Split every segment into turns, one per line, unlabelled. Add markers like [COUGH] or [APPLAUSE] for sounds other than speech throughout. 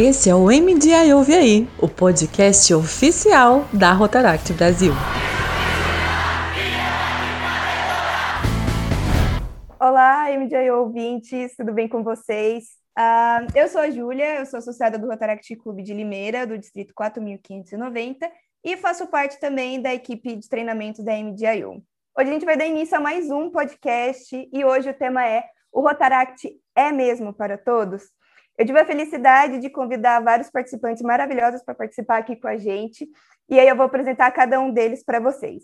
Esse é o MDI Ouve Aí, o podcast oficial da Rotaract Brasil.
Olá, MDI ouvintes, tudo bem com vocês? Uh, eu sou a Júlia, eu sou associada do Rotaract Clube de Limeira, do Distrito 4590, e faço parte também da equipe de treinamentos da MDIU. Hoje a gente vai dar início a mais um podcast e hoje o tema é O Rotaract é mesmo para todos? Eu tive a felicidade de convidar vários participantes maravilhosos para participar aqui com a gente, e aí eu vou apresentar cada um deles para vocês.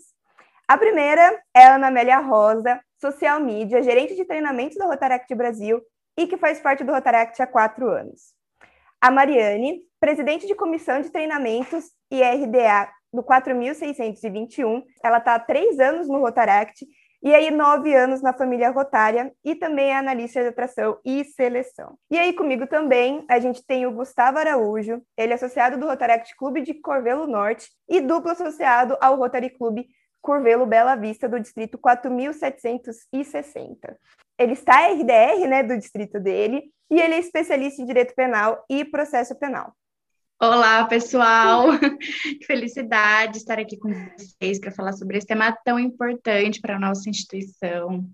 A primeira é a Ana Amélia Rosa, social media, gerente de treinamentos da Rotaract Brasil e que faz parte do Rotaract há quatro anos. A Mariane, presidente de comissão de treinamentos e RDA do 4621, ela está há três anos no Rotaract e aí nove anos na família Rotária e também é analista de atração e seleção. E aí comigo também a gente tem o Gustavo Araújo, ele é associado do Rotaract Clube de Corvelo Norte e duplo associado ao Rotary Clube Curvelo Bela Vista, do distrito 4760. Ele está RDR, né, do distrito dele, e ele é especialista em direito penal e processo penal.
Olá, pessoal! [LAUGHS] que felicidade estar aqui com vocês para falar sobre esse tema tão importante para a nossa instituição.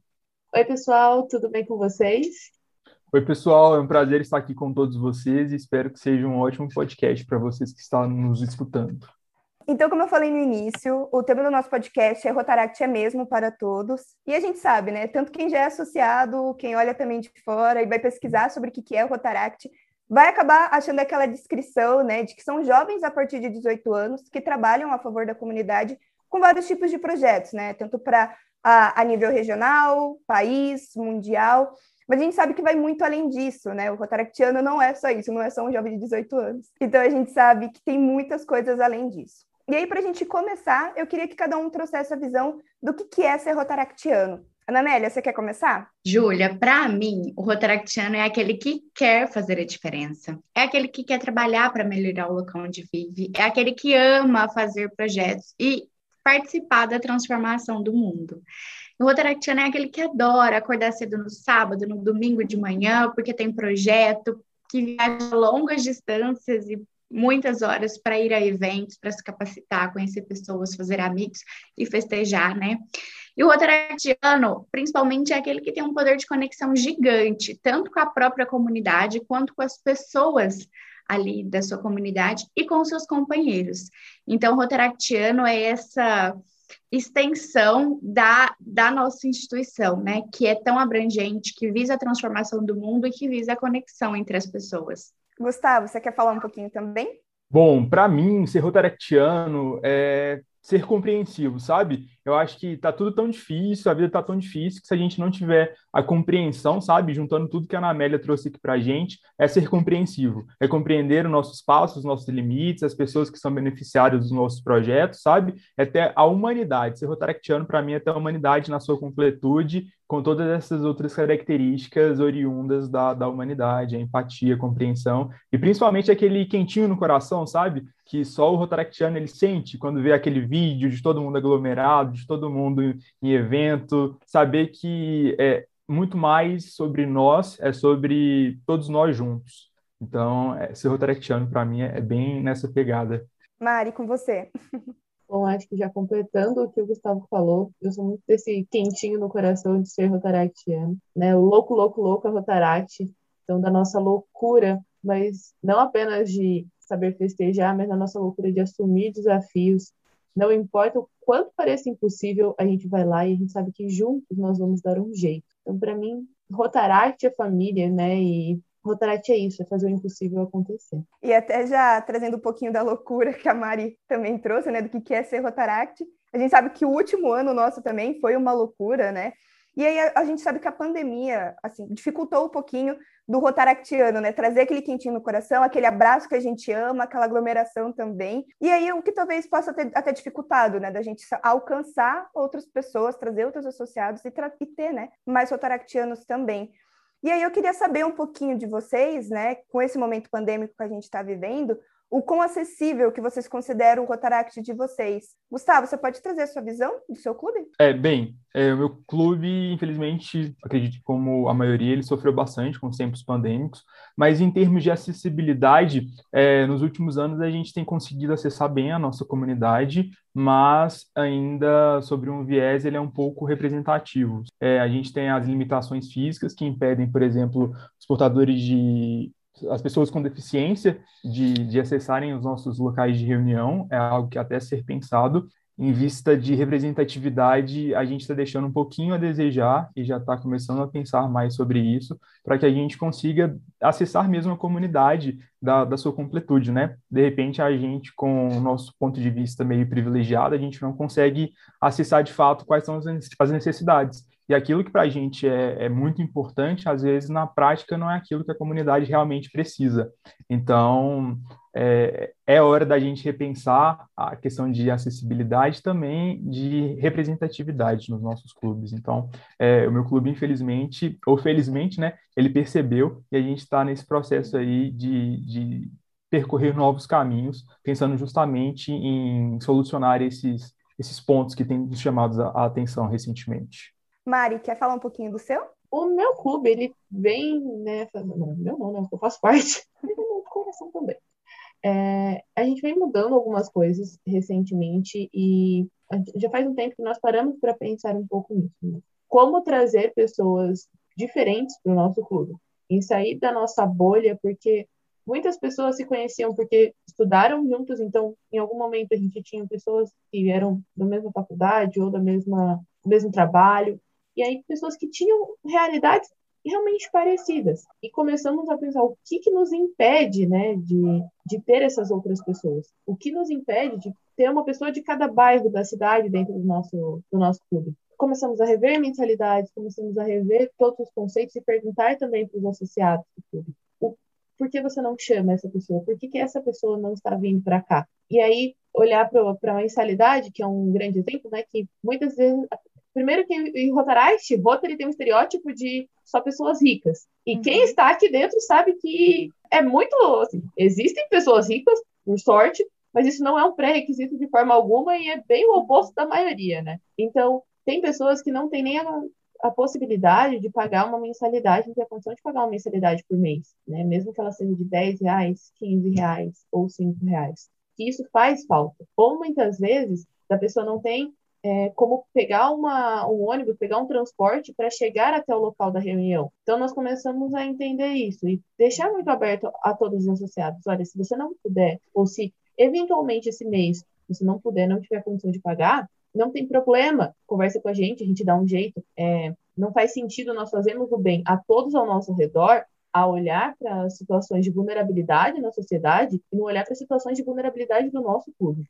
Oi, pessoal, tudo bem com vocês?
Oi, pessoal, é um prazer estar aqui com todos vocês e espero que seja um ótimo podcast para vocês que estão nos escutando.
Então, como eu falei no início, o tema do nosso podcast é Rotaract é mesmo para todos. E a gente sabe, né? Tanto quem já é associado, quem olha também de fora e vai pesquisar sobre o que é o Rotaract, vai acabar achando aquela descrição, né, de que são jovens a partir de 18 anos que trabalham a favor da comunidade com vários tipos de projetos, né? Tanto para a, a nível regional, país, mundial. Mas a gente sabe que vai muito além disso, né? O Rotaractiano não é só isso, não é só um jovem de 18 anos. Então a gente sabe que tem muitas coisas além disso. E aí, para a gente começar, eu queria que cada um trouxesse a visão do que, que é ser rotaractiano. Anamélia, você quer começar?
Júlia, para mim, o rotaractiano é aquele que quer fazer a diferença. É aquele que quer trabalhar para melhorar o local onde vive. É aquele que ama fazer projetos e participar da transformação do mundo. O rotaractiano é aquele que adora acordar cedo no sábado, no domingo de manhã, porque tem projeto, que viaja longas distâncias e muitas horas para ir a eventos, para se capacitar, conhecer pessoas, fazer amigos e festejar, né? E o rotaractiano, principalmente, é aquele que tem um poder de conexão gigante, tanto com a própria comunidade quanto com as pessoas ali da sua comunidade e com seus companheiros. Então, o rotaractiano é essa extensão da, da nossa instituição, né? Que é tão abrangente, que visa a transformação do mundo e que visa a conexão entre as pessoas.
Gustavo, você quer falar um pouquinho também?
Bom, para mim, ser rotaractiano é ser compreensivo, sabe? Eu acho que tá tudo tão difícil, a vida tá tão difícil que se a gente não tiver a compreensão, sabe, juntando tudo que a Ana Amélia trouxe aqui pra gente, é ser compreensivo, é compreender os nossos passos, os nossos limites, as pessoas que são beneficiárias dos nossos projetos, sabe? É ter a humanidade. Ser rotaractiano para mim é ter a humanidade na sua completude com todas essas outras características oriundas da, da humanidade, a empatia, a compreensão, e principalmente aquele quentinho no coração, sabe? Que só o Rotaractiano ele sente quando vê aquele vídeo de todo mundo aglomerado, de todo mundo em evento, saber que é muito mais sobre nós, é sobre todos nós juntos. Então, é, ser Rotaractiano, para mim, é, é bem nessa pegada.
Mari, com você. [LAUGHS]
Bom, acho que já completando o que o Gustavo falou, eu sou muito desse quentinho no coração de ser rotaractiano, né? O louco, louco, louco é rotaract, então da nossa loucura, mas não apenas de saber festejar, mas da nossa loucura de assumir desafios. Não importa o quanto pareça impossível, a gente vai lá e a gente sabe que juntos nós vamos dar um jeito. Então, para mim, Rotaract é família, né? E Rotaract é isso, é fazer o impossível acontecer.
E até já trazendo um pouquinho da loucura que a Mari também trouxe, né, do que é ser Rotaract, a gente sabe que o último ano nosso também foi uma loucura, né? E aí a, a gente sabe que a pandemia, assim, dificultou um pouquinho do rotaractiano, né? Trazer aquele quentinho no coração, aquele abraço que a gente ama, aquela aglomeração também. E aí o que talvez possa ter até dificultado, né? Da gente alcançar outras pessoas, trazer outros associados e, e ter, né? Mais rotaractianos também. E aí eu queria saber um pouquinho de vocês, né, com esse momento pandêmico que a gente está vivendo, o quão acessível que vocês consideram o Rotaract de vocês. Gustavo, você pode trazer a sua visão do seu clube?
É, bem, é, o meu clube, infelizmente, acredito que como a maioria, ele sofreu bastante com os tempos pandêmicos, mas em termos de acessibilidade, é, nos últimos anos a gente tem conseguido acessar bem a nossa comunidade, mas ainda sobre um viés ele é um pouco representativo. É, a gente tem as limitações físicas que impedem, por exemplo, os portadores de as pessoas com deficiência de, de acessarem os nossos locais de reunião, é algo que até ser pensado. Em vista de representatividade, a gente está deixando um pouquinho a desejar e já está começando a pensar mais sobre isso, para que a gente consiga acessar mesmo a comunidade da, da sua completude, né? De repente, a gente, com o nosso ponto de vista meio privilegiado, a gente não consegue acessar de fato quais são as necessidades. E aquilo que para a gente é, é, muito importante, às vezes na prática não é aquilo que a comunidade realmente precisa. Então, é, é hora da gente repensar a questão de acessibilidade também de representatividade nos nossos clubes. Então, é, o meu clube, infelizmente, ou felizmente, né, ele percebeu e a gente está nesse processo aí de, de percorrer novos caminhos, pensando justamente em solucionar esses, esses pontos que têm nos chamados a, a atenção recentemente.
Mari, quer falar um pouquinho do seu?
O meu clube, ele vem, né? Meu né? Eu faço parte. [LAUGHS] do coração também. É, a gente vem mudando algumas coisas recentemente e já faz um tempo que nós paramos para pensar um pouco nisso. Né? Como trazer pessoas diferentes para o nosso clube, em sair da nossa bolha, porque muitas pessoas se conheciam porque estudaram juntos, então em algum momento a gente tinha pessoas que eram da mesma faculdade ou da mesma do mesmo trabalho, e aí pessoas que tinham realidades realmente parecidas. E começamos a pensar o que, que nos impede né, de, de ter essas outras pessoas. O que nos impede de ter uma pessoa de cada bairro da cidade dentro do nosso, do nosso clube. Começamos a rever mentalidades, começamos a rever todos os conceitos e perguntar também para os associados do clube. O, por que você não chama essa pessoa? Por que, que essa pessoa não está vindo para cá? E aí, olhar para a mensalidade, que é um grande exemplo, né, que muitas vezes Primeiro que em Rotaract, Rotary tem um estereótipo de só pessoas ricas. E uhum. quem está aqui dentro sabe que é muito. Assim, existem pessoas ricas, por sorte, mas isso não é um pré-requisito de forma alguma e é bem o oposto da maioria, né? Então, tem pessoas que não têm nem a, a possibilidade de pagar uma mensalidade, não tem a condição de pagar uma mensalidade por mês, né? Mesmo que ela seja de 10 reais, 15 reais ou 5 reais. E isso faz falta. Ou muitas vezes a pessoa não tem é, como pegar uma, um ônibus, pegar um transporte para chegar até o local da reunião. Então, nós começamos a entender isso e deixar muito aberto a todos os associados. Olha, se você não puder, ou se eventualmente esse mês você não puder, não tiver condição de pagar, não tem problema, conversa com a gente, a gente dá um jeito. É, não faz sentido nós fazermos o bem a todos ao nosso redor a olhar para situações de vulnerabilidade na sociedade e não olhar para situações de vulnerabilidade do nosso clube.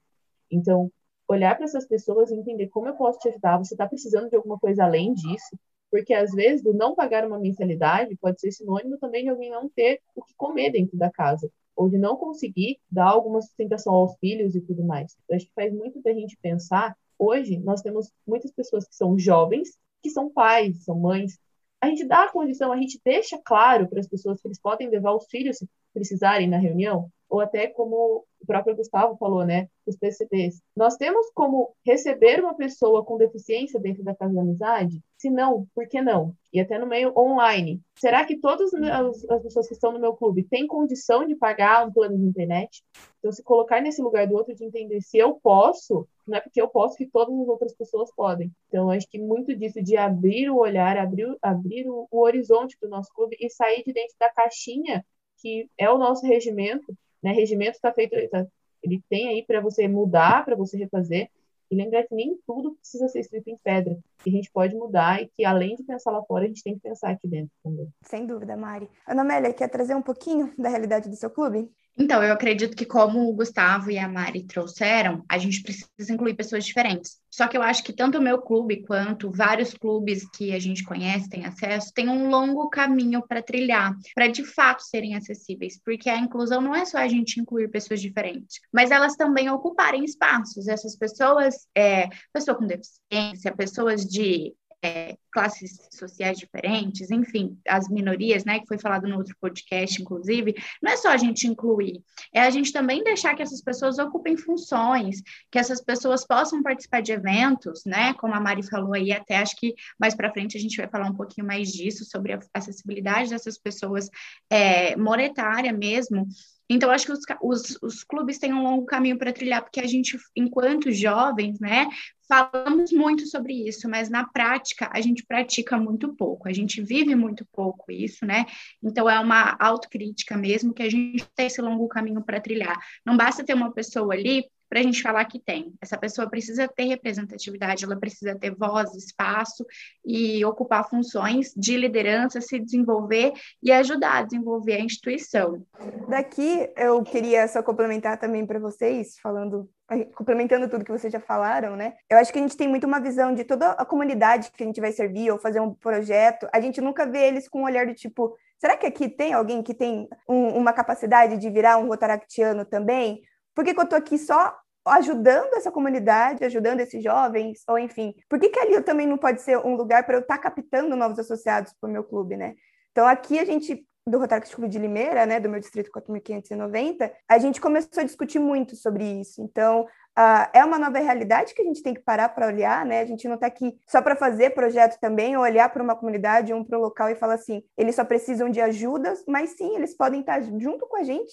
Então, olhar para essas pessoas e entender como eu posso te ajudar. Você está precisando de alguma coisa além disso? Porque às vezes, do não pagar uma mensalidade pode ser sinônimo também de alguém não ter o que comer dentro da casa, ou de não conseguir dar alguma sustentação aos filhos e tudo mais. Eu acho que faz muito da gente pensar. Hoje, nós temos muitas pessoas que são jovens, que são pais, são mães. A gente dá a condição, a gente deixa claro para as pessoas que eles podem levar os filhos se precisarem na reunião ou até como o próprio Gustavo falou, né, os PCDs. Nós temos como receber uma pessoa com deficiência dentro da casa da amizade? Se não, por que não? E até no meio online. Será que todas as pessoas que estão no meu clube têm condição de pagar um plano de internet? Então, se colocar nesse lugar do outro de entender se eu posso, não é porque eu posso que todas as outras pessoas podem. Então, acho que muito disso de abrir o olhar, abrir, abrir o, o horizonte do nosso clube e sair de dentro da caixinha que é o nosso regimento, né? Regimento está feito, tá, ele tem aí para você mudar, para você refazer. E lembrar que nem tudo precisa ser escrito em pedra, que a gente pode mudar e que além de pensar lá fora, a gente tem que pensar aqui dentro também.
Sem dúvida, Mari. Ana Amélia, quer trazer um pouquinho da realidade do seu clube?
Então, eu acredito que, como o Gustavo e a Mari trouxeram, a gente precisa incluir pessoas diferentes. Só que eu acho que tanto o meu clube quanto vários clubes que a gente conhece, tem acesso, tem um longo caminho para trilhar, para de fato serem acessíveis, porque a inclusão não é só a gente incluir pessoas diferentes, mas elas também ocuparem espaços. Essas pessoas, é, pessoa com deficiência, pessoas de é, classes sociais diferentes, enfim, as minorias, né, que foi falado no outro podcast, inclusive, não é só a gente incluir, é a gente também deixar que essas pessoas ocupem funções, que essas pessoas possam participar de eventos, né, como a Mari falou aí, até acho que mais para frente a gente vai falar um pouquinho mais disso, sobre a acessibilidade dessas pessoas é, monetária mesmo, então, acho que os, os, os, clubes têm um longo caminho para trilhar, porque a gente, enquanto jovens, né, falamos muito sobre isso, mas na prática a gente pratica muito pouco, a gente vive muito pouco isso, né? Então, é uma autocrítica mesmo que a gente tem esse longo caminho para trilhar. Não basta ter uma pessoa ali para a gente falar que tem. Essa pessoa precisa ter representatividade, ela precisa ter voz, espaço e ocupar funções de liderança, se desenvolver e ajudar a desenvolver a instituição.
Daqui eu queria só complementar também para vocês, falando complementando tudo que vocês já falaram, né? Eu acho que a gente tem muito uma visão de toda a comunidade que a gente vai servir ou fazer um projeto. A gente nunca vê eles com um olhar do tipo, será que aqui tem alguém que tem um, uma capacidade de virar um rotaractiano também? Por que, que eu estou aqui só ajudando essa comunidade, ajudando esses jovens, ou enfim, por que, que ali também não pode ser um lugar para eu estar tá captando novos associados para o meu clube, né? Então, aqui a gente, do Rotário Clube de Limeira, né, do meu distrito 4590, a gente começou a discutir muito sobre isso. Então, uh, é uma nova realidade que a gente tem que parar para olhar, né? A gente não está aqui só para fazer projeto também, ou olhar para uma comunidade, um para um local e falar assim, eles só precisam de ajudas, mas sim, eles podem estar junto com a gente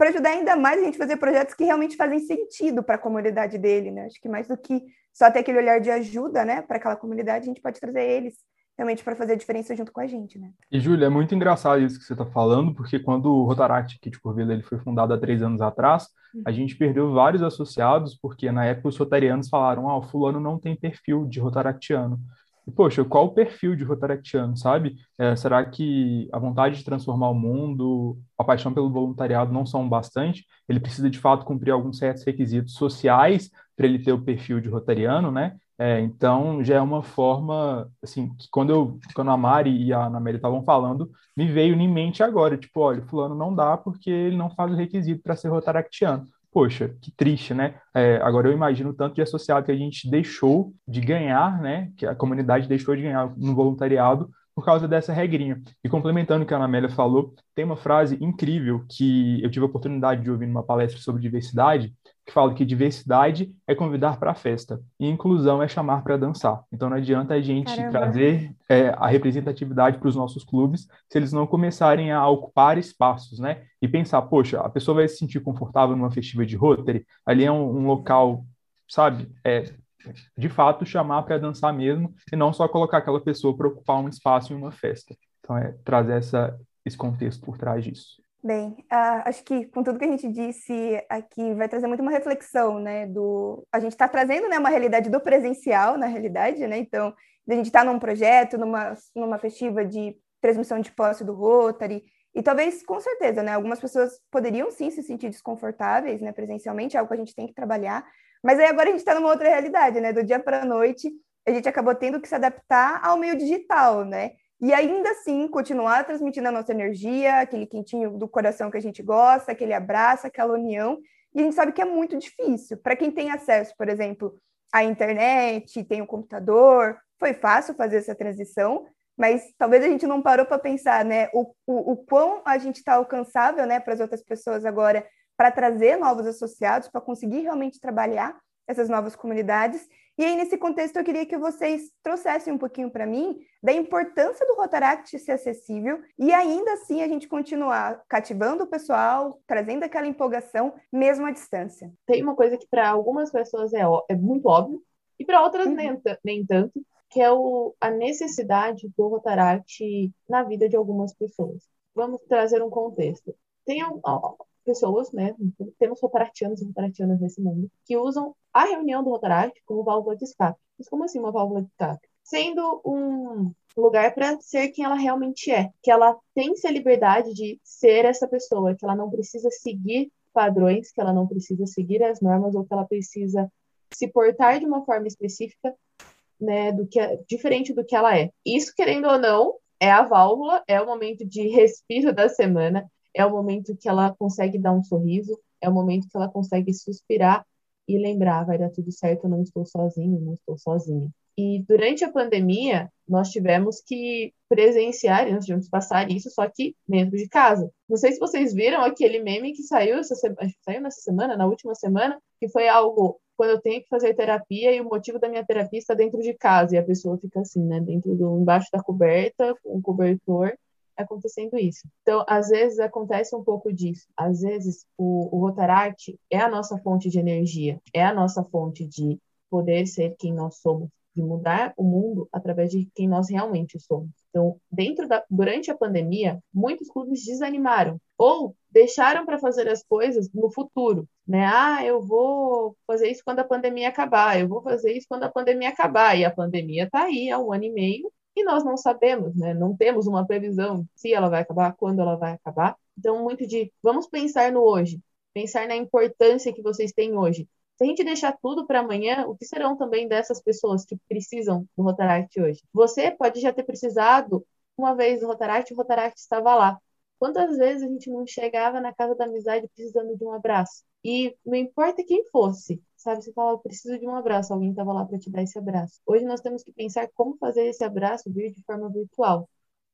para ajudar ainda mais a gente a fazer projetos que realmente fazem sentido para a comunidade dele, né? Acho que mais do que só ter aquele olhar de ajuda, né, para aquela comunidade, a gente pode trazer eles realmente para fazer a diferença junto com a gente, né?
E, Júlia, é muito engraçado isso que você está falando, porque quando o Rotaract Kit Curvelo ele foi fundado há três anos atrás, uhum. a gente perdeu vários associados, porque na época os rotarianos falaram, ah, o fulano não tem perfil de rotaractiano. Poxa, qual o perfil de Rotaractiano, sabe? É, será que a vontade de transformar o mundo, a paixão pelo voluntariado não são bastante? Ele precisa, de fato, cumprir alguns certos requisitos sociais para ele ter o perfil de Rotariano, né? É, então, já é uma forma, assim, que quando, eu, quando a Mari e a Ana estavam falando, me veio em mente agora, tipo, olha, fulano não dá porque ele não faz o requisito para ser Rotaractiano poxa, que triste, né? É, agora eu imagino o tanto de associado que a gente deixou de ganhar, né? Que a comunidade deixou de ganhar no voluntariado por causa dessa regrinha. E complementando o que a Ana Amélia falou, tem uma frase incrível que eu tive a oportunidade de ouvir numa palestra sobre diversidade, que fala que diversidade é convidar para a festa e inclusão é chamar para dançar. Então não adianta a gente Caramba. trazer é, a representatividade para os nossos clubes se eles não começarem a ocupar espaços, né? E pensar, poxa, a pessoa vai se sentir confortável numa festiva de Rotary, ali é um, um local, sabe, é, de fato chamar para dançar mesmo e não só colocar aquela pessoa para ocupar um espaço em uma festa. Então é trazer essa, esse contexto por trás disso.
Bem, uh, acho que com tudo que a gente disse aqui vai trazer muito uma reflexão, né? Do a gente está trazendo, né, uma realidade do presencial, na realidade, né? Então, a gente está num projeto, numa numa festiva de transmissão de posse do Rotary e talvez, com certeza, né? Algumas pessoas poderiam sim se sentir desconfortáveis, né? Presencialmente, é algo que a gente tem que trabalhar. Mas aí agora a gente está numa outra realidade, né? Do dia para a noite, a gente acabou tendo que se adaptar ao meio digital, né? E ainda assim continuar transmitindo a nossa energia, aquele quentinho do coração que a gente gosta, aquele abraço, aquela união. E a gente sabe que é muito difícil. Para quem tem acesso, por exemplo, à internet, tem o um computador, foi fácil fazer essa transição, mas talvez a gente não parou para pensar, né, o, o, o quão a gente está alcançável, né, para as outras pessoas agora, para trazer novos associados, para conseguir realmente trabalhar essas novas comunidades e aí, nesse contexto, eu queria que vocês trouxessem um pouquinho para mim da importância do Rotaract ser acessível e ainda assim a gente continuar cativando o pessoal, trazendo aquela empolgação, mesmo à distância.
Tem uma coisa que para algumas pessoas é, é muito óbvio e para outras uhum. nem, nem tanto, que é o, a necessidade do Rotaract na vida de algumas pessoas. Vamos trazer um contexto. Tem pessoas, né, temos rotaractianos e rotaractianas nesse mundo, que usam a reunião do Rotaract como válvula de escape. Mas como assim uma válvula de escape? Sendo um lugar para ser quem ela realmente é, que ela tem a liberdade de ser essa pessoa, que ela não precisa seguir padrões, que ela não precisa seguir as normas ou que ela precisa se portar de uma forma específica, né, do que é, diferente do que ela é. Isso querendo ou não, é a válvula, é o momento de [LAUGHS] respiro da semana, é o momento que ela consegue dar um sorriso, é o momento que ela consegue suspirar e lembrar, vai dar tudo certo, eu não estou sozinho, não estou sozinha. E durante a pandemia, nós tivemos que presenciar, nós tivemos que passar isso, só que dentro de casa. Não sei se vocês viram aquele meme que saiu, essa semana, saiu nessa semana, na última semana, que foi algo quando eu tenho que fazer terapia e o motivo da minha terapia está dentro de casa e a pessoa fica assim, né, dentro do embaixo da coberta, com um cobertor acontecendo isso. Então, às vezes acontece um pouco disso. Às vezes o, o Rotaract é a nossa fonte de energia, é a nossa fonte de poder ser quem nós somos, de mudar o mundo através de quem nós realmente somos. Então, dentro da durante a pandemia, muitos clubes desanimaram ou deixaram para fazer as coisas no futuro, né? Ah, eu vou fazer isso quando a pandemia acabar, eu vou fazer isso quando a pandemia acabar, e a pandemia está aí há um ano e meio e nós não sabemos, né? Não temos uma previsão se ela vai acabar, quando ela vai acabar. Então, muito de vamos pensar no hoje, pensar na importância que vocês têm hoje. Se a gente deixar tudo para amanhã, o que serão também dessas pessoas que precisam do Rotaract hoje? Você pode já ter precisado uma vez do Rotaract, o Rotaract estava lá. Quantas vezes a gente não chegava na casa da amizade precisando de um abraço? E não importa quem fosse, sabe? Você fala, preciso de um abraço, alguém estava lá para te dar esse abraço. Hoje nós temos que pensar como fazer esse abraço vir de forma virtual.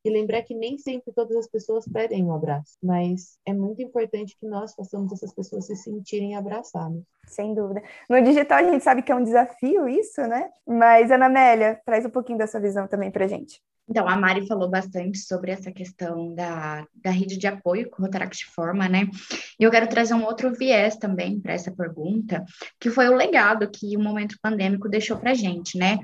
E lembrar que nem sempre todas as pessoas pedem um abraço, mas é muito importante que nós façamos essas pessoas se sentirem abraçadas.
Sem dúvida. No digital a gente sabe que é um desafio isso, né? Mas, Ana Amélia, traz um pouquinho da sua visão também para gente.
Então, a Mari falou bastante sobre essa questão da, da rede de apoio que o Rotaract forma, né? E eu quero trazer um outro viés também para essa pergunta, que foi o legado que o momento pandêmico deixou para a gente, né?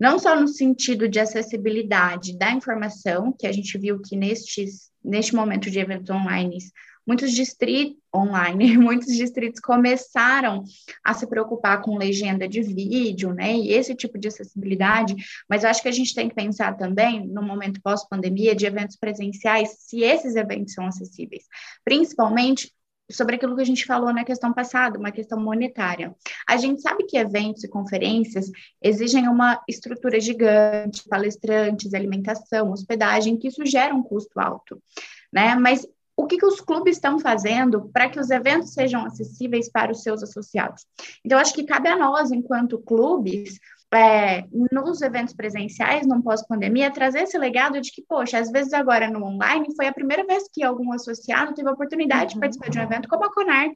Não só no sentido de acessibilidade da informação, que a gente viu que nestes, neste momento de eventos online muitos distritos online, [LAUGHS] muitos distritos começaram a se preocupar com legenda de vídeo, né, e esse tipo de acessibilidade, mas eu acho que a gente tem que pensar também, no momento pós-pandemia, de eventos presenciais, se esses eventos são acessíveis, principalmente sobre aquilo que a gente falou na questão passada, uma questão monetária. A gente sabe que eventos e conferências exigem uma estrutura gigante, palestrantes, alimentação, hospedagem, que isso gera um custo alto, né? Mas o que, que os clubes estão fazendo para que os eventos sejam acessíveis para os seus associados. Então, acho que cabe a nós, enquanto clubes, é, nos eventos presenciais, no pós-pandemia, trazer esse legado de que, poxa, às vezes agora no online foi a primeira vez que algum associado teve a oportunidade de uhum. participar de um evento como a Conarc,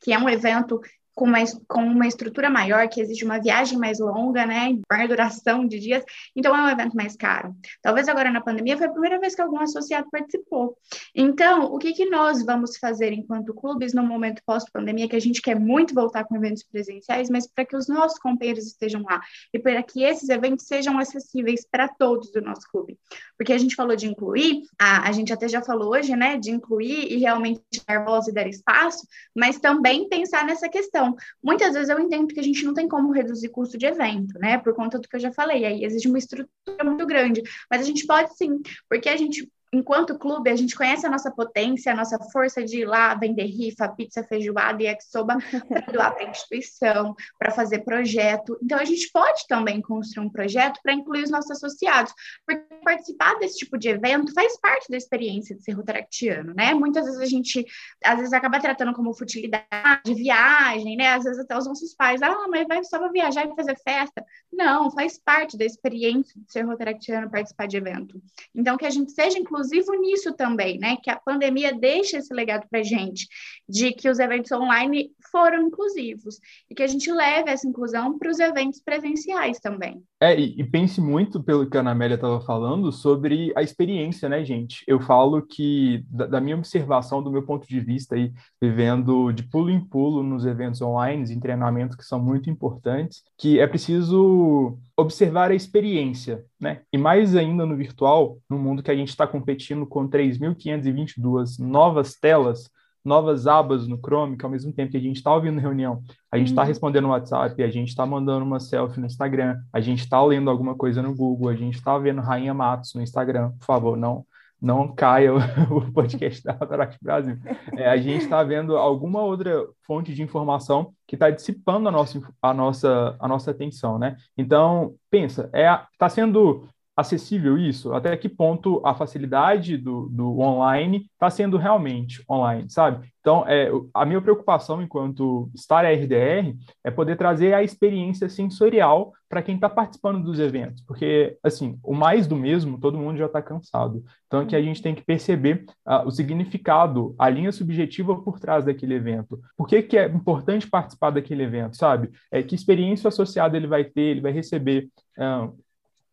que é um evento com uma, com uma estrutura maior, que exige uma viagem mais longa, né, maior duração de dias, então é um evento mais caro. Talvez agora na pandemia foi a primeira vez que algum associado participou. Então, o que, que nós vamos fazer enquanto clubes no momento pós-pandemia, que a gente quer muito voltar com eventos presenciais, mas para que os nossos companheiros estejam lá e para que esses eventos sejam acessíveis para todos do nosso clube. Porque a gente falou de incluir, a, a gente até já falou hoje, né, de incluir e realmente dar voz e dar espaço, mas também pensar nessa questão então, muitas vezes eu entendo que a gente não tem como reduzir custo de evento, né? Por conta do que eu já falei, aí existe uma estrutura muito grande, mas a gente pode sim, porque a gente enquanto clube, a gente conhece a nossa potência, a nossa força de ir lá vender rifa, pizza, feijoada e yakisoba para [LAUGHS] doar para a instituição, para fazer projeto. Então, a gente pode também construir um projeto para incluir os nossos associados, porque participar desse tipo de evento faz parte da experiência de ser rotaractiano, né? Muitas vezes a gente, às vezes, acaba tratando como futilidade, viagem, né? Às vezes até os nossos pais, ah, mas vai só para viajar e fazer festa. Não, faz parte da experiência de ser rotaractiano participar de evento. Então, que a gente seja inclusive inclusivo nisso também, né? Que a pandemia deixa esse legado para gente, de que os eventos online foram inclusivos e que a gente leve essa inclusão para os eventos presenciais também.
É, e, e, pense muito pelo que a Ana Amélia estava falando sobre a experiência, né, gente? Eu falo que, da, da, minha observação, do meu ponto de vista, aí, vivendo de pulo em pulo nos eventos online, em treinamentos que são muito importantes, que é preciso observar a experiência, né? E mais ainda no virtual, no mundo que a gente está competindo com 3.522 novas telas, novas abas no Chrome, que ao mesmo tempo que a gente está ouvindo reunião, a gente está uhum. respondendo no WhatsApp, a gente está mandando uma selfie no Instagram, a gente está lendo alguma coisa no Google, a gente está vendo Rainha Matos no Instagram, por favor, não não caia o, [LAUGHS] podcast da Rotaract Brasil. É, a gente está vendo alguma outra fonte de informação que está dissipando a nossa, a, nossa, a nossa atenção, né? Então, pensa, é está sendo acessível isso? Até que ponto a facilidade do, do online está sendo realmente online, sabe? Então, é, a minha preocupação enquanto estar RDR é poder trazer a experiência sensorial para quem está participando dos eventos, porque, assim, o mais do mesmo, todo mundo já está cansado. Então, aqui a gente tem que perceber uh, o significado, a linha subjetiva por trás daquele evento. Por que, que é importante participar daquele evento, sabe? É, que experiência associada ele vai ter, ele vai receber uh,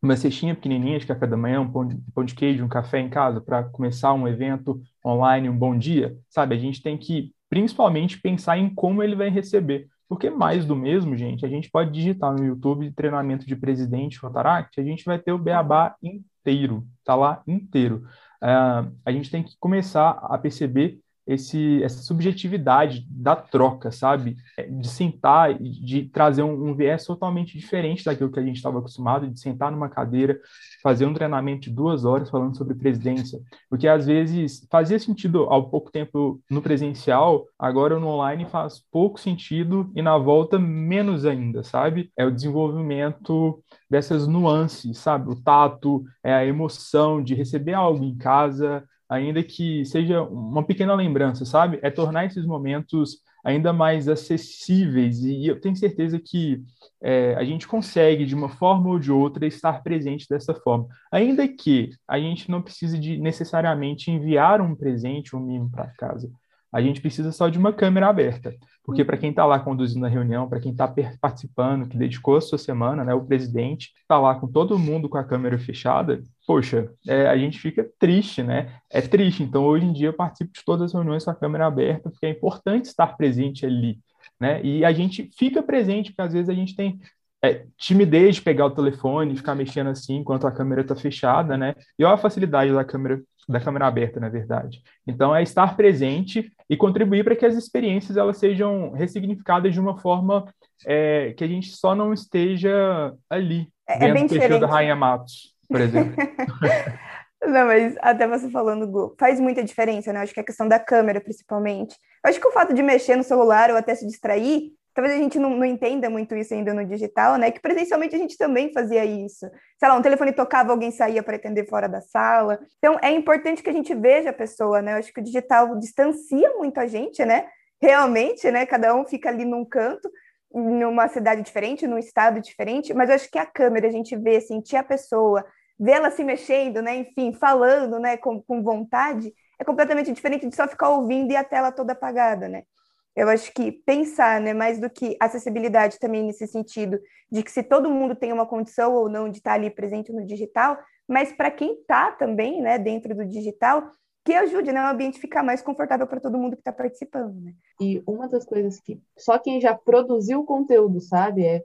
uma cestinha pequenininha de café da manhã, um pão de, pão de queijo, um café em casa para começar um evento online, um bom dia, sabe? A gente tem que principalmente pensar em como ele vai receber. Porque mais do mesmo, gente, a gente pode digitar no YouTube treinamento de presidente Rotaract, a gente vai ter o beabá inteiro, tá lá inteiro. Uh, a gente tem que começar a perceber esse, essa subjetividade da troca, sabe? É, de sentar, de trazer um, um viés totalmente diferente daquilo que a gente estava acostumado, de sentar numa cadeira, fazer um treinamento de duas horas falando sobre presidência. Porque às vezes fazia sentido há pouco tempo no presencial, agora no online faz pouco sentido e na volta menos ainda, sabe? É o desenvolvimento dessas nuances, sabe? O tato, é a emoção de receber algo em casa, ainda que seja uma pequena lembrança, sabe? É tornar esses momentos ainda mais acessíveis e eu tenho certeza que é, a gente consegue, de uma forma ou de outra, estar presente dessa forma. Ainda que a gente não precise de necessariamente enviar um presente, um mimo para casa. A gente precisa só de uma câmera aberta. Porque para quem está lá conduzindo a reunião, para quem está participando, que dedicou a sua semana, né, o presidente está lá com todo mundo com a câmera fechada, poxa, é, a gente fica triste, né? É triste. Então, hoje em dia, eu participo de todas as reuniões com a câmera aberta, porque é importante estar presente ali, né? E a gente fica presente, porque às vezes a gente tem é, timidez de pegar o telefone e ficar mexendo assim enquanto a câmera está fechada, né? E olha a facilidade da câmera da câmera aberta, na verdade. Então, é estar presente e contribuir para que as experiências elas sejam ressignificadas de uma forma é, que a gente só não esteja ali,
é, é bem diferente.
da Rainha Matos, por exemplo. [LAUGHS]
Não, mas até você falando, faz muita diferença, né? acho que a questão da câmera, principalmente. Eu acho que o fato de mexer no celular ou até se distrair talvez a gente não, não, entenda muito isso ainda no digital, né? Que presencialmente a gente também fazia isso. Sei lá, um telefone tocava, alguém saía para atender fora da sala. Então é importante que a gente veja a pessoa, né? Eu acho que o digital distancia muito a gente, né? Realmente, né? Cada um fica ali num canto, numa cidade diferente, num estado diferente, mas eu acho que a câmera, a gente vê, sentir a pessoa, vê-la se mexendo, né? Enfim, falando, né? Com, com vontade, é completamente diferente de só ficar ouvindo e a tela toda apagada, né? Eu acho que pensar, né, mais do que acessibilidade também nesse sentido, de que se todo mundo tem uma condição ou não de estar ali presente no digital, mas para quem está também, né, dentro do digital, que ajude, né, o ambiente ficar mais confortável para todo mundo que está participando, né?
E uma das coisas que só quem já produziu conteúdo sabe é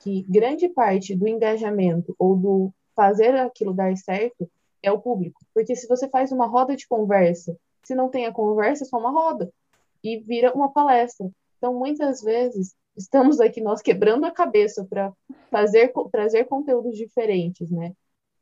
que grande parte do engajamento ou do fazer aquilo dar certo é o público. Porque se você faz uma roda de conversa, se não tem a conversa, é só uma roda e vira uma palestra. Então, muitas vezes, estamos aqui nós quebrando a cabeça para fazer trazer conteúdos diferentes, né?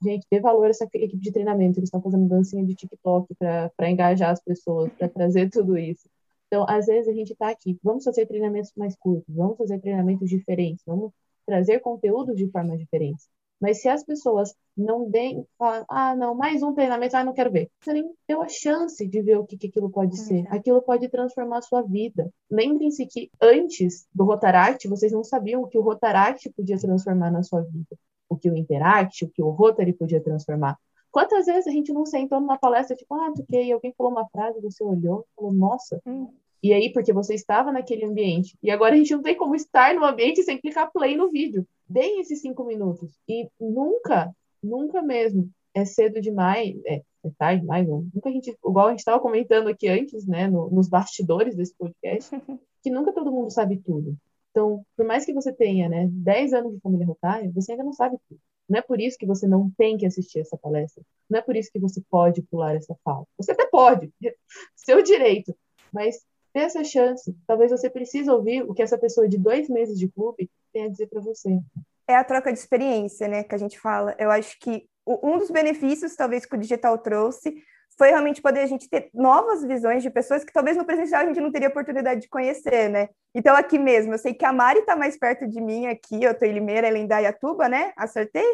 Gente, dê valor a essa equipe de treinamento, eles estão fazendo dancinha de TikTok para engajar as pessoas, para trazer tudo isso. Então, às vezes a gente está aqui, vamos fazer treinamentos mais curtos, vamos fazer treinamentos diferentes, vamos trazer conteúdos de formas diferentes. Mas se as pessoas não deem, falam, ah, não, mais um treinamento, ah, não quero ver. Você nem deu a chance de ver o que, que aquilo pode ser. Aquilo pode transformar a sua vida. Lembrem-se que antes do Rotaract, vocês não sabiam o que o Rotaract podia transformar na sua vida. O que o Interact, o que o Rotary podia transformar. Quantas vezes a gente não sentou numa palestra, tipo, ah, tu e alguém falou uma frase, você olhou, falou, nossa. Hum. E aí, porque você estava naquele ambiente. E agora a gente não tem como estar no ambiente sem clicar play no vídeo. Deem esses cinco minutos. E nunca, nunca mesmo é cedo demais, é, é tarde demais, nunca a gente, igual a gente estava comentando aqui antes, né, no, nos bastidores desse podcast, [LAUGHS] que nunca todo mundo sabe tudo. Então, por mais que você tenha, né, 10 anos de família rotária, você ainda não sabe tudo. Não é por isso que você não tem que assistir essa palestra. Não é por isso que você pode pular essa fala. Você até pode, [LAUGHS] seu direito. Mas dê essa chance. Talvez você precise ouvir o que essa pessoa de dois meses de clube tem a dizer para você.
É a troca de experiência, né, que a gente fala. Eu acho que um dos benefícios, talvez, que o digital trouxe foi realmente poder a gente ter novas visões de pessoas que talvez no presencial a gente não teria oportunidade de conhecer, né? Então, aqui mesmo, eu sei que a Mari está mais perto de mim aqui, eu estou em Limeira, ela em Dayatuba, né? Acertei?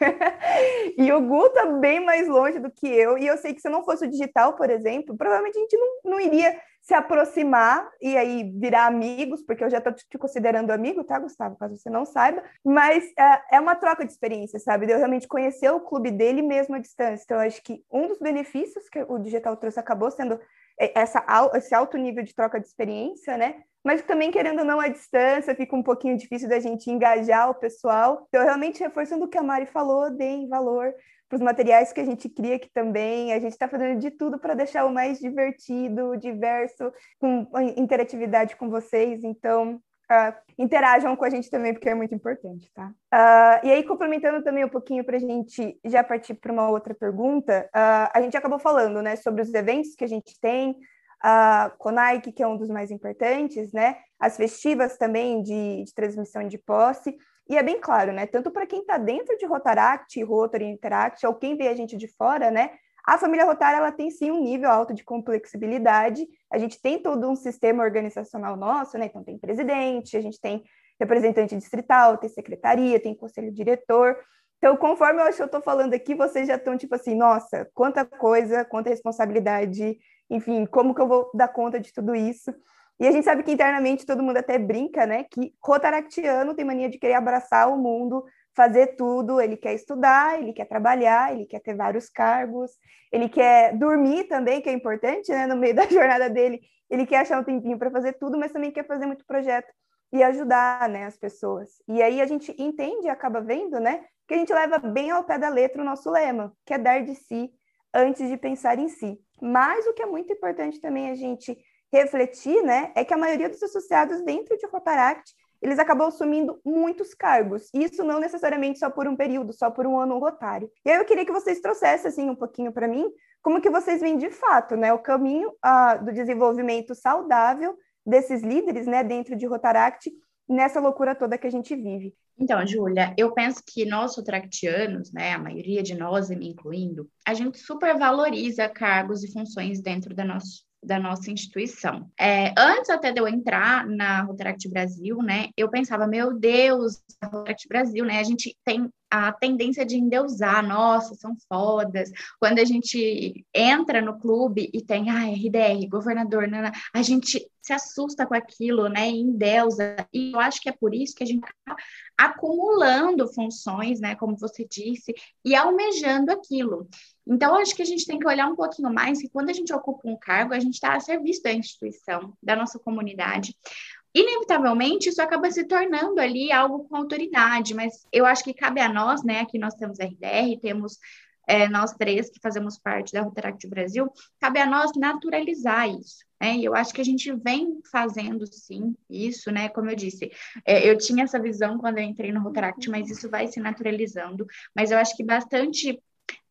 [LAUGHS] e o Gu tá bem mais longe do que eu, e eu sei que se não fosse o digital, por exemplo, provavelmente a gente não, não iria se aproximar e aí virar amigos, porque eu já tô te considerando amigo, tá, Gustavo? Caso você não saiba, mas é, é uma troca de experiência, sabe? De eu realmente conhecer o clube dele mesmo à distância. Então, eu acho que um dos benefícios que o digital trouxe acabou sendo é, essa, esse alto nível de troca de experiência, né? Mas também, querendo ou não, a distância fica um pouquinho difícil da gente engajar o pessoal. Então, realmente, reforçando o que a Mari falou, deem valor para os materiais que a gente cria aqui também. A gente está fazendo de tudo para deixar o mais divertido, diverso, com interatividade com vocês. Então, Uh, interajam com a gente também, porque é muito importante, tá? Uh, e aí, complementando também um pouquinho para a gente já partir para uma outra pergunta, uh, a gente acabou falando, né, sobre os eventos que a gente tem, a Conaic, que é um dos mais importantes, né, as festivas também de, de transmissão de posse, e é bem claro, né, tanto para quem está dentro de Rotaract, Rotary Interact, ou quem vê a gente de fora, né, a família Rotária ela tem sim um nível alto de complexibilidade. A gente tem todo um sistema organizacional nosso, né? Então tem presidente, a gente tem representante distrital, tem secretaria, tem conselho diretor. Então, conforme eu acho que eu estou falando aqui, vocês já estão tipo assim, nossa, quanta coisa, quanta responsabilidade, enfim, como que eu vou dar conta de tudo isso? E a gente sabe que internamente todo mundo até brinca, né? Que rotaractiano tem mania de querer abraçar o mundo, fazer tudo, ele quer estudar, ele quer trabalhar, ele quer ter vários cargos, ele quer dormir também, que é importante, né? No meio da [LAUGHS] jornada dele, ele quer achar um tempinho para fazer tudo, mas também quer fazer muito projeto e ajudar, né, as pessoas. E aí a gente entende acaba vendo, né, que a gente leva bem ao pé da letra o nosso lema, que é dar de si antes de pensar em si. Mas o que é muito importante também a gente refletir, né, é que a maioria dos associados dentro de Rotaract eles acabam assumindo muitos cargos. Isso não necessariamente só por um período, só por um ano rotário. E aí eu queria que vocês trouxessem assim um pouquinho para mim como que vocês veem de fato, né, o caminho uh, do desenvolvimento saudável desses líderes, né, dentro de Rotaract, nessa loucura toda que a gente vive.
Então, Júlia, eu penso que nós rotaractianos, né, a maioria de nós, me incluindo, a gente supervaloriza cargos e funções dentro da nossa da nossa instituição. É, antes até de eu entrar na Rotaract Brasil, né, eu pensava, meu Deus, a Rotaract Brasil, né, a gente tem a tendência de endeusar, nossa, são fodas. Quando a gente entra no clube e tem, ah, RDR, governador, né, a gente se assusta com aquilo, né, e endeusa. E eu acho que é por isso que a gente está acumulando funções, né, como você disse, e almejando aquilo. Então, acho que a gente tem que olhar um pouquinho mais que quando a gente ocupa um cargo, a gente está a serviço da instituição, da nossa comunidade inevitavelmente isso acaba se tornando ali algo com autoridade, mas eu acho que cabe a nós, né? Aqui nós temos RDR, temos é, nós três que fazemos parte da Rotaract Brasil, cabe a nós naturalizar isso. Né? E eu acho que a gente vem fazendo sim isso, né? Como eu disse, é, eu tinha essa visão quando eu entrei no Rotaract, mas isso vai se naturalizando. Mas eu acho que bastante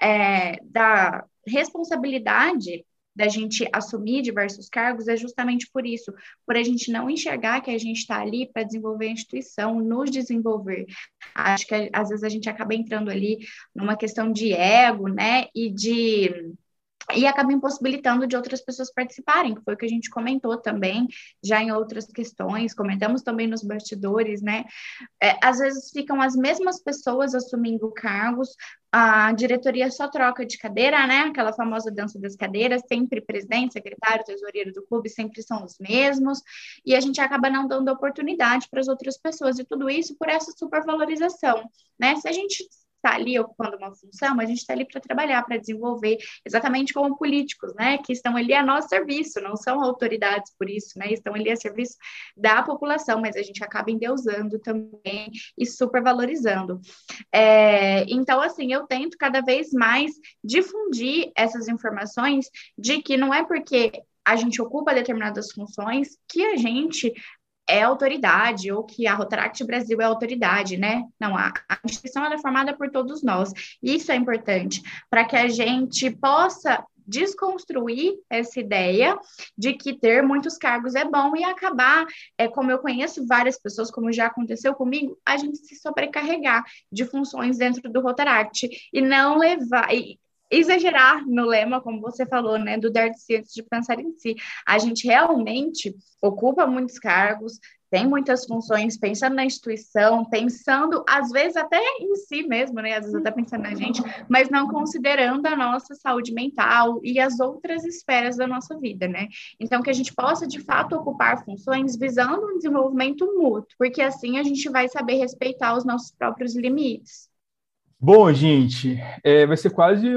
é, da responsabilidade da gente assumir diversos cargos é justamente por isso, por a gente não enxergar que a gente está ali para desenvolver a instituição, nos desenvolver. Acho que às vezes a gente acaba entrando ali numa questão de ego, né, e de e acaba impossibilitando de outras pessoas participarem, que foi o que a gente comentou também, já em outras questões, comentamos também nos bastidores, né? É, às vezes ficam as mesmas pessoas assumindo cargos, a diretoria só troca de cadeira, né? Aquela famosa dança das cadeiras, sempre presidente, secretário, tesoureiro do clube sempre são os mesmos, e a gente acaba não dando oportunidade para as outras pessoas, e tudo isso por essa supervalorização, né? Se a gente está ali ocupando uma função, a gente está ali para trabalhar, para desenvolver, exatamente como políticos, né, que estão ali a nosso serviço, não são autoridades por isso, né, estão ali a serviço da população, mas a gente acaba endeusando também e supervalorizando. É, então, assim, eu tento cada vez mais difundir essas informações de que não é porque a gente ocupa determinadas funções que a gente é autoridade ou que a Rotaract Brasil é autoridade, né? Não, a, a instituição é formada por todos nós. Isso é importante para que a gente possa desconstruir essa ideia de que ter muitos cargos é bom e acabar, é como eu conheço várias pessoas, como já aconteceu comigo, a gente se sobrecarregar de funções dentro do Rotaract e não levar e exagerar no lema, como você falou, né, do dar de si antes de pensar em si. A gente realmente ocupa muitos cargos, tem muitas funções, pensando na instituição, pensando, às vezes, até em si mesmo, né? Às vezes até pensando na gente, mas não considerando a nossa saúde mental e as outras esferas da nossa vida, né? Então, que a gente possa, de fato, ocupar funções visando um desenvolvimento mútuo, porque assim a gente vai saber respeitar os nossos próprios limites.
Bom, gente, é, vai ser quase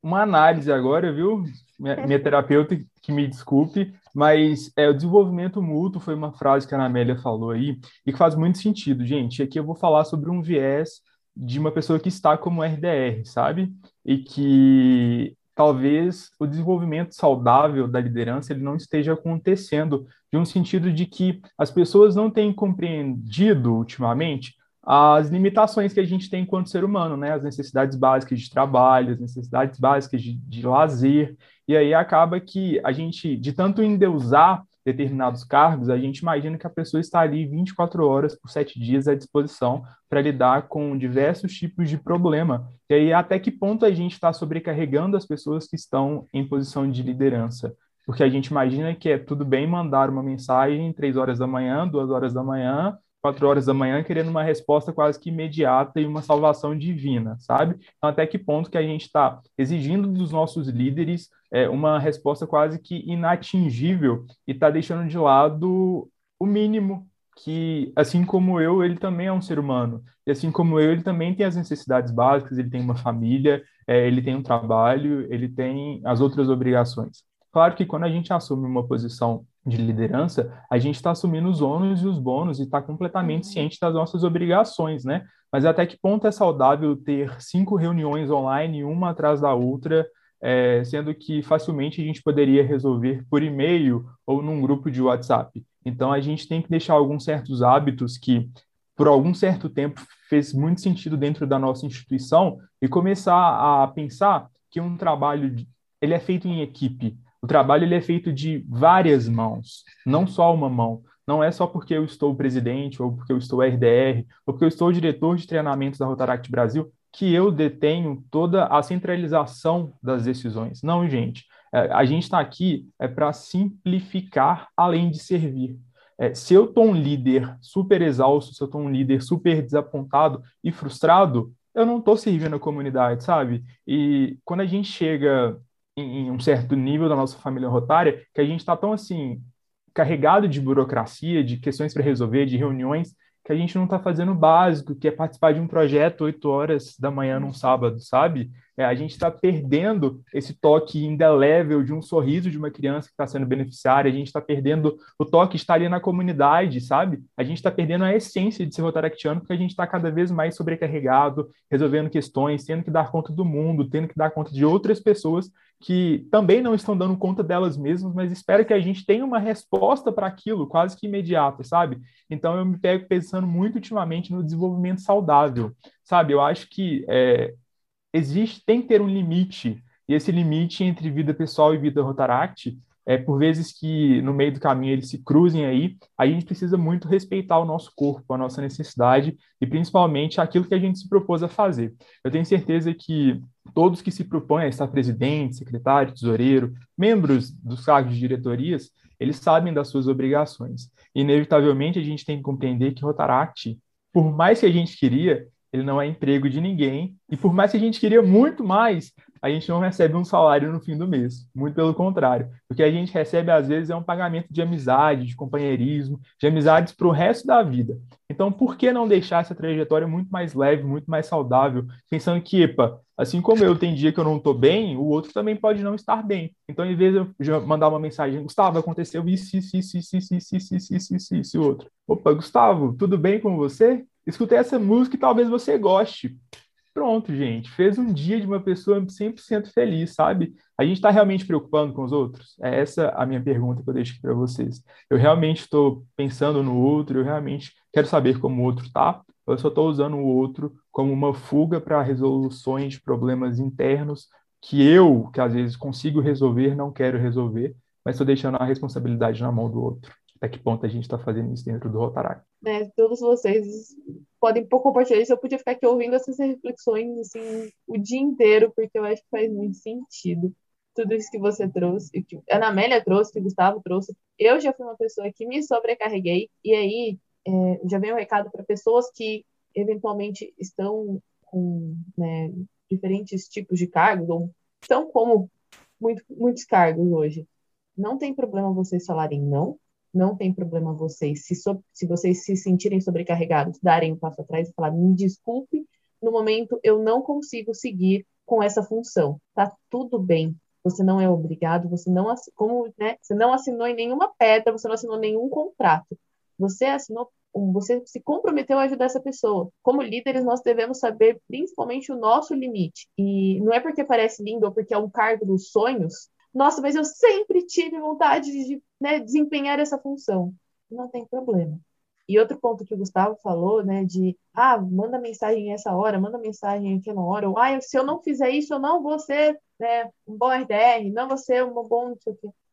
uma análise agora, viu? Minha, [LAUGHS] minha terapeuta que me desculpe, mas é, o desenvolvimento mútuo foi uma frase que a Amélia falou aí e que faz muito sentido, gente. Aqui eu vou falar sobre um viés de uma pessoa que está como RDR, sabe? E que talvez o desenvolvimento saudável da liderança ele não esteja acontecendo de um sentido de que as pessoas não têm compreendido ultimamente as limitações que a gente tem enquanto ser humano, né? As necessidades básicas de trabalho, as necessidades básicas de, de lazer, e aí acaba que a gente, de tanto endeusar determinados cargos, a gente imagina que a pessoa está ali 24 horas por 7 dias à disposição para lidar com diversos tipos de problema. E aí, até que ponto a gente está sobrecarregando as pessoas que estão em posição de liderança? Porque a gente imagina que é tudo bem mandar uma mensagem 3 horas da manhã, 2 horas da manhã, quatro horas da manhã querendo uma resposta quase que imediata e uma salvação divina, sabe? Então, até que ponto que a gente está exigindo dos nossos líderes é, uma resposta quase que inatingível e está deixando de lado o mínimo que, assim como eu, ele também é um ser humano. E assim como eu, ele também tem as necessidades básicas, ele tem uma família, é, ele tem um trabalho, ele tem as outras obrigações. Claro que quando a gente assume uma posição de liderança, a gente está assumindo os ônus e os bônus e está completamente uhum. ciente das nossas obrigações, né? Mas até que ponto é saudável ter cinco reuniões online, uma atrás da outra, é, sendo que facilmente a gente poderia resolver por e-mail ou num grupo de WhatsApp? Então, a gente tem que deixar alguns certos hábitos que, por algum certo tempo, fez muito sentido dentro da nossa instituição e começar a pensar que um trabalho ele é feito em equipe, o trabalho ele é feito de várias mãos, não só uma mão. Não é só porque eu estou presidente, ou porque eu estou RDR, ou porque eu estou diretor de treinamentos da Rotaract Brasil, que eu detenho toda a centralização das decisões. Não, gente. É, a gente está aqui é para simplificar além de servir. É, se eu estou um líder super exausto, se eu estou um líder super desapontado e frustrado, eu não estou servindo a comunidade, sabe? E quando a gente chega em, um certo nível da nossa família rotária que a gente está tão assim carregado de burocracia, de questões para resolver, de reuniões, que a gente não está fazendo o básico, que é participar de um projeto 8 horas da manhã num sábado, sabe? É, a gente está perdendo esse toque indelével de um sorriso de uma criança que está sendo beneficiária, a gente está perdendo o toque de estar ali na comunidade, sabe? A gente está perdendo a essência de ser rotaractiano porque a gente está cada vez mais sobrecarregado, resolvendo questões, tendo que dar conta do mundo, tendo que dar conta de outras pessoas que também não estão dando conta delas mesmas, mas espera que a gente tenha uma resposta para aquilo quase que imediata, sabe? Então eu me pego pensando muito ultimamente no desenvolvimento saudável, sabe? Eu acho que é, existe, tem que ter um limite, e esse limite entre vida pessoal e vida Rotaract é, por vezes que no meio do caminho eles se cruzem aí, a gente precisa muito respeitar o nosso corpo, a nossa necessidade e principalmente aquilo que a gente se propôs a fazer. Eu tenho certeza que todos que se propõem a estar presidente, secretário, tesoureiro, membros dos cargos de diretorias, eles sabem das suas obrigações. Inevitavelmente a gente tem que compreender que Rotaract, por mais que a gente queria, ele não é emprego de ninguém, e por mais que a gente queria muito mais, a gente não recebe um salário no fim do mês. Muito pelo contrário. O que a gente recebe, às vezes, é um pagamento de amizade, de companheirismo, de amizades para o resto da vida. Então, por que não deixar essa trajetória muito mais leve, muito mais saudável, pensando que, epa, assim como eu tem dia que eu não estou bem, o outro também pode não estar bem. Então, em vez de eu mandar uma mensagem, Gustavo, aconteceu isso, isso, isso, isso, isso, isso, isso, isso, isso, isso, isso, outro. Opa, Gustavo, tudo bem com você? Escutei essa música e talvez você goste. Pronto, gente, fez um dia de uma pessoa 100% feliz, sabe? A gente está realmente preocupando com os outros? É essa a minha pergunta que eu deixo para vocês. Eu realmente estou pensando no outro, eu realmente quero saber como o outro está, eu só estou usando o outro como uma fuga para resoluções de problemas internos que eu, que às vezes consigo resolver, não quero resolver, mas estou deixando a responsabilidade na mão do outro até que ponto a gente está fazendo isso dentro do Rotaract.
É, todos vocês podem compartilhar isso. Eu podia ficar aqui ouvindo essas reflexões assim, o dia inteiro, porque eu acho que faz muito sentido. tudo isso que você trouxe, que a Ana Amélia trouxe, que o Gustavo trouxe. Eu já fui uma pessoa que me sobrecarreguei, e aí é, já vem um recado para pessoas que eventualmente estão com né, diferentes tipos de cargos, ou estão como muito, muitos cargos hoje. Não tem problema vocês falarem não, não tem problema vocês, se, so, se vocês se sentirem sobrecarregados, darem um passo atrás e falar, me desculpe, no momento eu não consigo seguir com essa função. Tá tudo bem. Você não é obrigado, você não, como, né, você não assinou em nenhuma pedra, você não assinou nenhum contrato. Você assinou, você se comprometeu a ajudar essa pessoa. Como líderes, nós devemos saber principalmente o nosso limite. E não é porque parece lindo ou porque é um cargo dos sonhos. Nossa, mas eu sempre tive vontade de né, desempenhar essa função. Não tem problema. E outro ponto que o Gustavo falou, né, de ah, manda mensagem essa hora, manda mensagem aquela hora, ou ah, se eu não fizer isso, eu não vou ser né, um bom RDR, não vou ser um bom.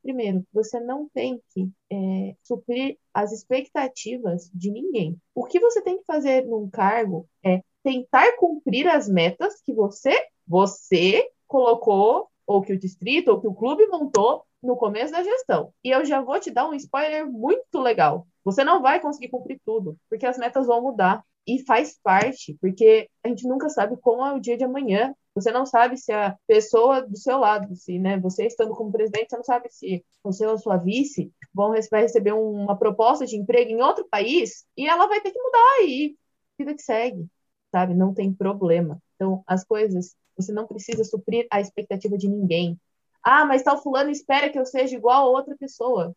Primeiro, você não tem que é, suprir as expectativas de ninguém. O que você tem que fazer num cargo é tentar cumprir as metas que você, você colocou, ou que o distrito, ou que o clube montou no começo da gestão. E eu já vou te dar um spoiler muito legal. Você não vai conseguir cumprir tudo, porque as metas vão mudar. E faz parte, porque a gente nunca sabe como é o dia de amanhã. Você não sabe se a pessoa do seu lado, se né, você estando como presidente, você não sabe se você ou sua vice vão receber uma proposta de emprego em outro país e ela vai ter que mudar e vida que segue, sabe? Não tem problema. Então, as coisas, você não precisa suprir a expectativa de ninguém. Ah, mas tal fulano espera que eu seja igual a outra pessoa.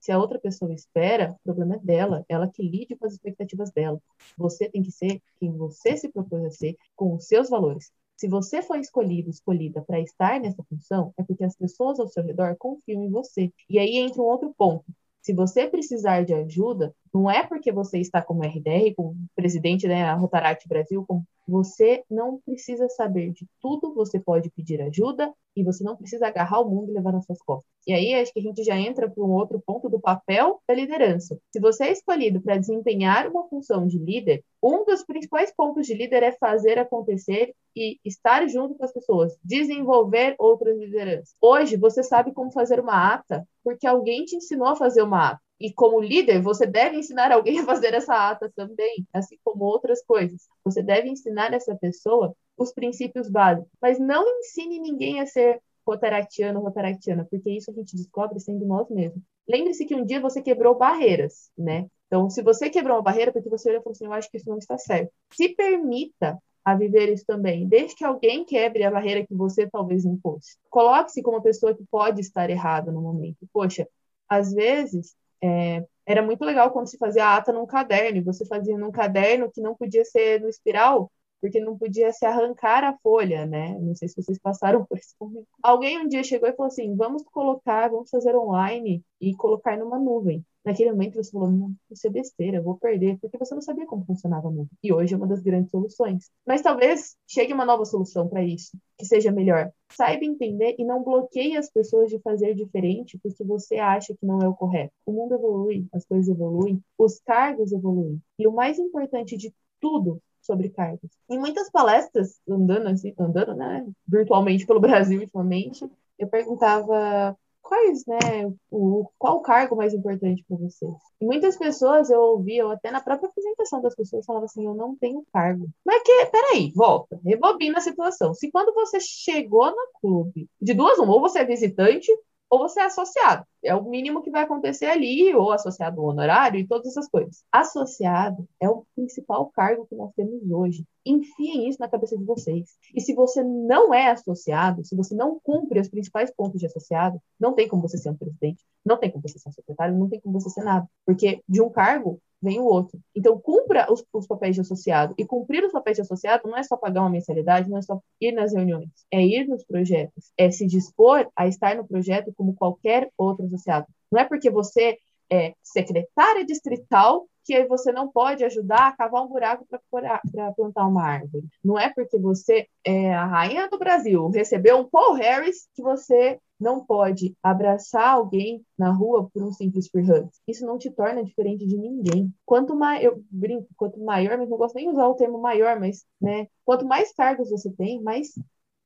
Se a outra pessoa espera, o problema é dela, ela que lide com as expectativas dela. Você tem que ser quem você se propôs a ser, com os seus valores. Se você foi escolhido, escolhida para estar nessa função, é porque as pessoas ao seu redor confiam em você. E aí entra um outro ponto. Se você precisar de ajuda, não é porque você está como RDR, como presidente da né, Rotaract Brasil, como você não precisa saber de tudo, você pode pedir ajuda e você não precisa agarrar o mundo e levar nas suas costas. E aí acho que a gente já entra para um outro ponto do papel da liderança. Se você é escolhido para desempenhar uma função de líder, um dos principais pontos de líder é fazer acontecer e estar junto com as pessoas, desenvolver outras lideranças. Hoje você sabe como fazer uma ata porque alguém te ensinou a fazer uma ata. E como líder, você deve ensinar alguém a fazer essa ata também, assim como outras coisas. Você deve ensinar essa pessoa os princípios básicos, mas não ensine ninguém a ser rotaractiano ou rotaractiana, porque isso a gente descobre sendo nós mesmos. Lembre-se que um dia você quebrou barreiras, né? Então, se você quebrou uma barreira, porque você olhou e falou assim, eu acho que isso não está certo. Se permita a viver isso também. Desde que alguém quebre a barreira que você talvez impôs. Coloque-se como uma pessoa que pode estar errada no momento. Poxa, às vezes é, era muito legal quando se fazia a ata num caderno, você fazia num caderno que não podia ser no espiral, porque não podia se arrancar a folha, né? Não sei se vocês passaram [LAUGHS] por isso. Alguém um dia chegou e falou assim: vamos colocar, vamos fazer online e colocar numa nuvem. Naquele momento você falou, não, isso é besteira, vou perder, porque você não sabia como funcionava a nuvem. E hoje é uma das grandes soluções. Mas talvez chegue uma nova solução para isso, que seja melhor. Saiba entender e não bloqueie as pessoas de fazer diferente porque você acha que não é o correto. O mundo evolui, as coisas evoluem, os cargos evoluem. E o mais importante de tudo sobre cargos. Em muitas palestras, andando assim, andando, né, virtualmente pelo [LAUGHS] Brasil ultimamente, eu perguntava quais, né, o, qual o cargo mais importante para você? E muitas pessoas eu ouvia, ou até na própria apresentação das pessoas, falavam assim, eu não tenho cargo. Mas que, peraí, volta, rebobina a situação. Se quando você chegou no clube, de duas uma, ou você é visitante, ou você é associado. É o mínimo que vai acontecer ali, ou associado ao honorário e todas essas coisas. Associado é o principal cargo que nós temos hoje. Enfiem isso na cabeça de vocês. E se você não é associado, se você não cumpre os principais pontos de associado, não tem como você ser um presidente, não tem como você ser um secretário, não tem como você ser nada. Porque de um cargo vem o outro. Então, cumpra os, os, papéis de associado. E cumprir os papéis de associado não é só pagar uma mensalidade, não é só ir nas reuniões, é ir nos projetos, é se dispor a estar no projeto como qualquer outro associado. Não é porque você é secretária distrital que você não pode ajudar a cavar um buraco para plantar uma árvore. Não é porque você é a rainha do Brasil, recebeu um Paul Harris, que você não pode abraçar alguém na rua por um simples hug. Isso não te torna diferente de ninguém. Quanto mais, eu brinco, quanto maior, mas não gosto nem de usar o termo maior, mas, né, quanto mais cargos você tem, mais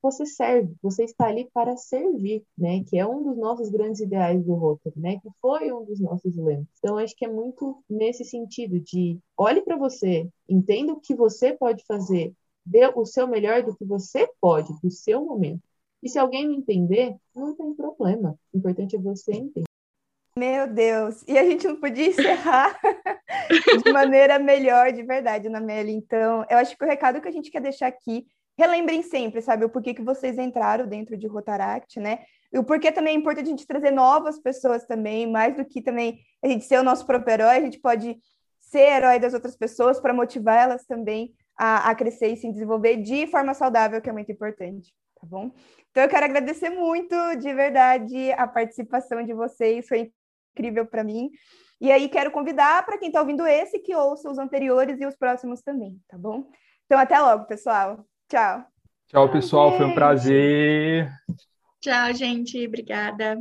você serve, você está ali para servir, né? Que é um dos nossos grandes ideais do Rotary, né? Que foi um dos nossos lemas. Então, acho que é muito nesse sentido de olhe para você, entenda o que você pode fazer, dê o seu melhor do que você pode, do seu momento. E se alguém não entender, não tem problema. O importante é você entender.
Meu Deus, e a gente não podia encerrar [LAUGHS] de maneira melhor, de verdade, na Meli. Então, eu acho que o recado que a gente quer deixar aqui relembrem sempre, sabe, o porquê que vocês entraram dentro de Rotaract, né? E o porquê também é importante a gente trazer novas pessoas também, mais do que também a gente ser o nosso próprio herói, a gente pode ser herói das outras pessoas para motivar elas também a, a crescer e se desenvolver de forma saudável, que é muito importante, tá bom? Então eu quero agradecer muito, de verdade, a participação de vocês, foi incrível para mim. E aí quero convidar para quem está ouvindo esse que ouça os anteriores e os próximos também, tá bom? Então até logo, pessoal. Tchau.
Tchau, pessoal. Foi um prazer.
Tchau, gente. Obrigada.